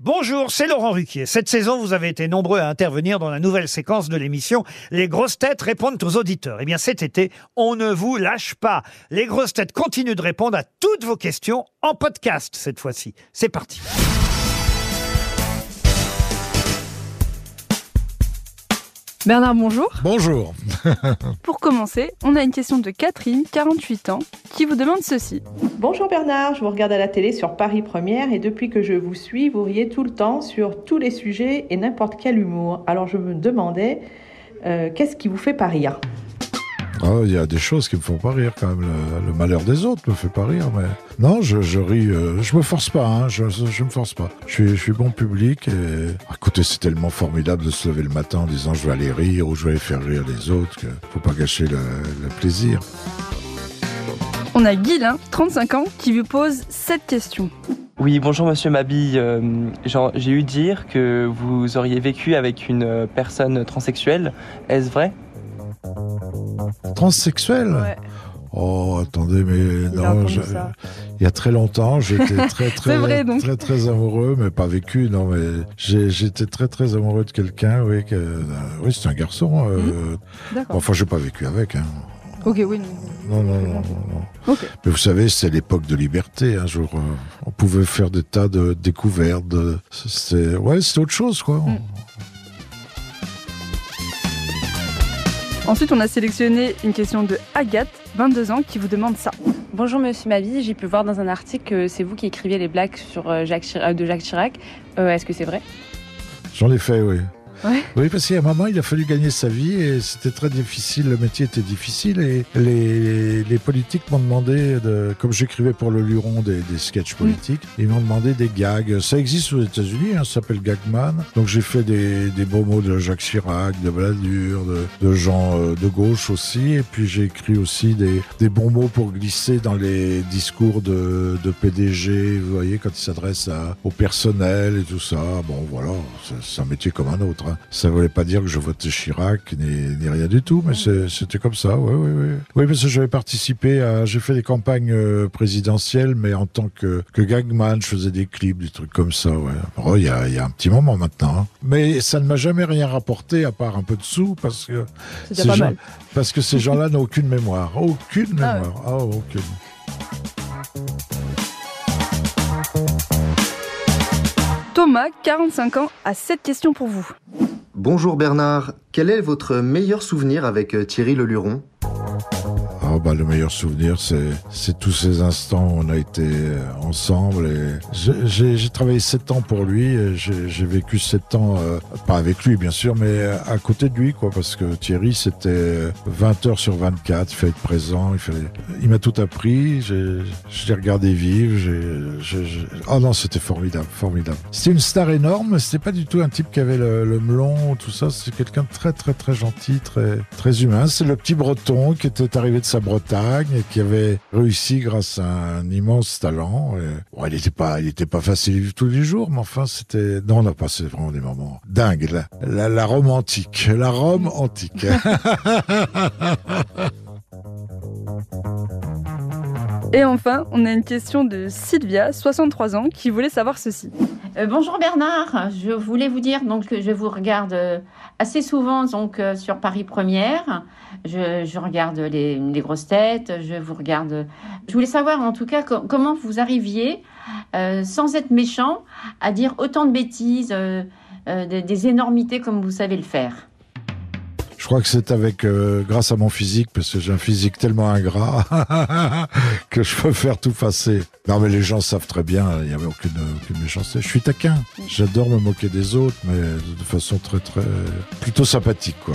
Bonjour, c'est Laurent Ruquier. Cette saison, vous avez été nombreux à intervenir dans la nouvelle séquence de l'émission Les grosses têtes répondent aux auditeurs. Eh bien, cet été, on ne vous lâche pas. Les grosses têtes continuent de répondre à toutes vos questions en podcast cette fois-ci. C'est parti. Bernard, bonjour. Bonjour. Pour commencer, on a une question de Catherine, 48 ans, qui vous demande ceci. Bonjour Bernard, je vous regarde à la télé sur Paris Première et depuis que je vous suis, vous riez tout le temps sur tous les sujets et n'importe quel humour. Alors je me demandais, euh, qu'est-ce qui vous fait pas rire? Oh, Il y a des choses qui me font pas rire quand même. Le, le malheur des autres me fait pas rire, mais non, je, je ris. euh, je me force pas. Hein, je, je me force pas. Je suis, je suis bon public. Et écoutez, c'est tellement formidable de se lever le matin en disant je vais aller rire ou je vais aller faire rire les autres que faut pas gâcher le, le plaisir. On a Guilain, 35 ans, qui vous pose cette question. Oui, bonjour Monsieur Mabille. Euh, J'ai eu dire que vous auriez vécu avec une euh, personne transsexuelle. Est-ce vrai? Transsexuel. Oh, attendez, mais non, je- il y a très longtemps, j'étais très, très, vrai, très, très amoureux, mais pas vécu, non, mais j'étais très, très amoureux de quelqu'un, oui, que, euh, oui, c'est un garçon. euh, D'accord. Enfin, j'ai pas vécu avec, hein. Ok, oui. Non, non, non, non, non. Mais vous savez, c'est l'époque de liberté. Un jour, euh, on pouvait faire des tas de découvertes. de- C'est, ouais, c'est autre chose, quoi. Mm. Ensuite, on a sélectionné une question de Agathe, 22 ans, qui vous demande ça. Bonjour Monsieur Mavi, j'ai pu voir dans un article que c'est vous qui écriviez les blagues sur euh, Jacques Chira- euh, de Jacques Chirac. Euh, Est-ce que c'est vrai? J'en ai fait, oui. Ouais. Oui, parce qu'à un moment, il a fallu gagner sa vie et c'était très difficile. Le métier était difficile et les, les politiques m'ont demandé, de, comme j'écrivais pour le Luron des, des sketchs politiques, ils m'ont demandé des gags. Ça existe aux États-Unis, hein, ça s'appelle Gagman. Donc j'ai fait des, des beaux mots de Jacques Chirac, de Balladur, de, de gens euh, de gauche aussi. Et puis j'ai écrit aussi des, des bons mots pour glisser dans les discours de, de PDG, vous voyez, quand ils s'adressent au personnel et tout ça. Bon, voilà, c'est- c'est un métier comme un autre. Hein. Ça voulait pas dire que je votais Chirac ni, ni rien du tout, mais c'était comme ça, oui, oui, oui. Oui, parce que j'avais participé à, j'ai fait des campagnes euh, présidentielles, mais en tant que, que gagman, je faisais des clips, des trucs comme ça, ouais. Oh, il y a, il y a un petit moment maintenant. hein. Mais ça ne m'a jamais rien rapporté, à part un peu de sous, parce que C'est ces gens- mal. parce que ces gens-là n'ont aucune mémoire. Aucune Ah ouais. mémoire. Ah, aucune. Thomas, 45 ans, a cette question pour vous. Bonjour Bernard, quel est votre meilleur souvenir avec euh, Thierry Leluron bah le meilleur souvenir c'est tous ces instants où on a été euh, ensemble j'ai- travaillé sept ans pour lui j'ai vécu sept ans euh, pas avec lui bien sûr mais euh, à côté de lui quoi parce que Thierry c'était 20 heures sur 24 il fallait être présent il m'a tout appris je l'ai regardé vivre j'ai- j'ai- oh non c'était formidable formidable. C'était une star énorme c'était pas du tout un type qui avait le, le melon tout ça c'est quelqu'un de très très très gentil très très humain. C'est le petit breton qui était arrivé de sa Bretagne qui avait réussi grâce à un immense talent. Bon, il était pas pas facile tous les jours mais enfin c'était non on a passé vraiment des moments dingues. La, la Rome antique. La Rome antique. Et enfin, on a une question de Sylvia, 63 ans, qui voulait savoir ceci. Euh, bonjour Bernard, je voulais vous dire donc que je vous regarde euh, assez souvent donc euh, sur Paris Première. Je, je regarde les, grosses têtes, je vous regarde. Je voulais savoir en tout cas co- comment vous arriviez, sans être méchant, à dire autant de bêtises, des énormités comme vous savez le faire. Je crois que c'est avec, euh, grâce à mon physique, parce que j'ai un physique tellement ingrat que je peux faire tout passer. Non, mais les gens savent très bien, il n'y avait aucune, aucune méchanceté. Je suis taquin. J'adore me moquer des autres, mais de façon très, très, plutôt sympathique, quoi.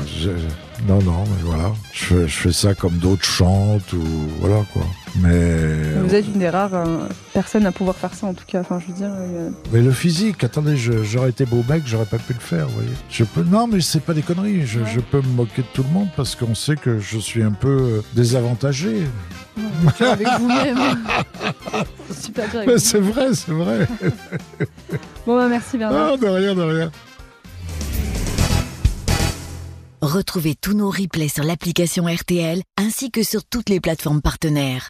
Non, non, mais voilà. Je je fais ça comme d'autres chantent ou, voilà, quoi. Mais, Vous êtes une des rares euh, personnes à pouvoir faire ça, en tout cas. Enfin, je veux dire. euh, mais le physique, attendez, je- j'aurais été beau mec, j'aurais pas pu le faire, vous voyez. Je peux, non, mais c'est pas des conneries. Je, je peux me moquer de tout le monde parce qu'on sait que je suis un peu euh, désavantagé. avec vous-même. Super dur c'est vrai, c'est vrai. Bon, bah, merci Bernard. Ah, de rien, de rien. Retrouvez tous nos replays sur l'application RTL ainsi que sur toutes les plateformes partenaires.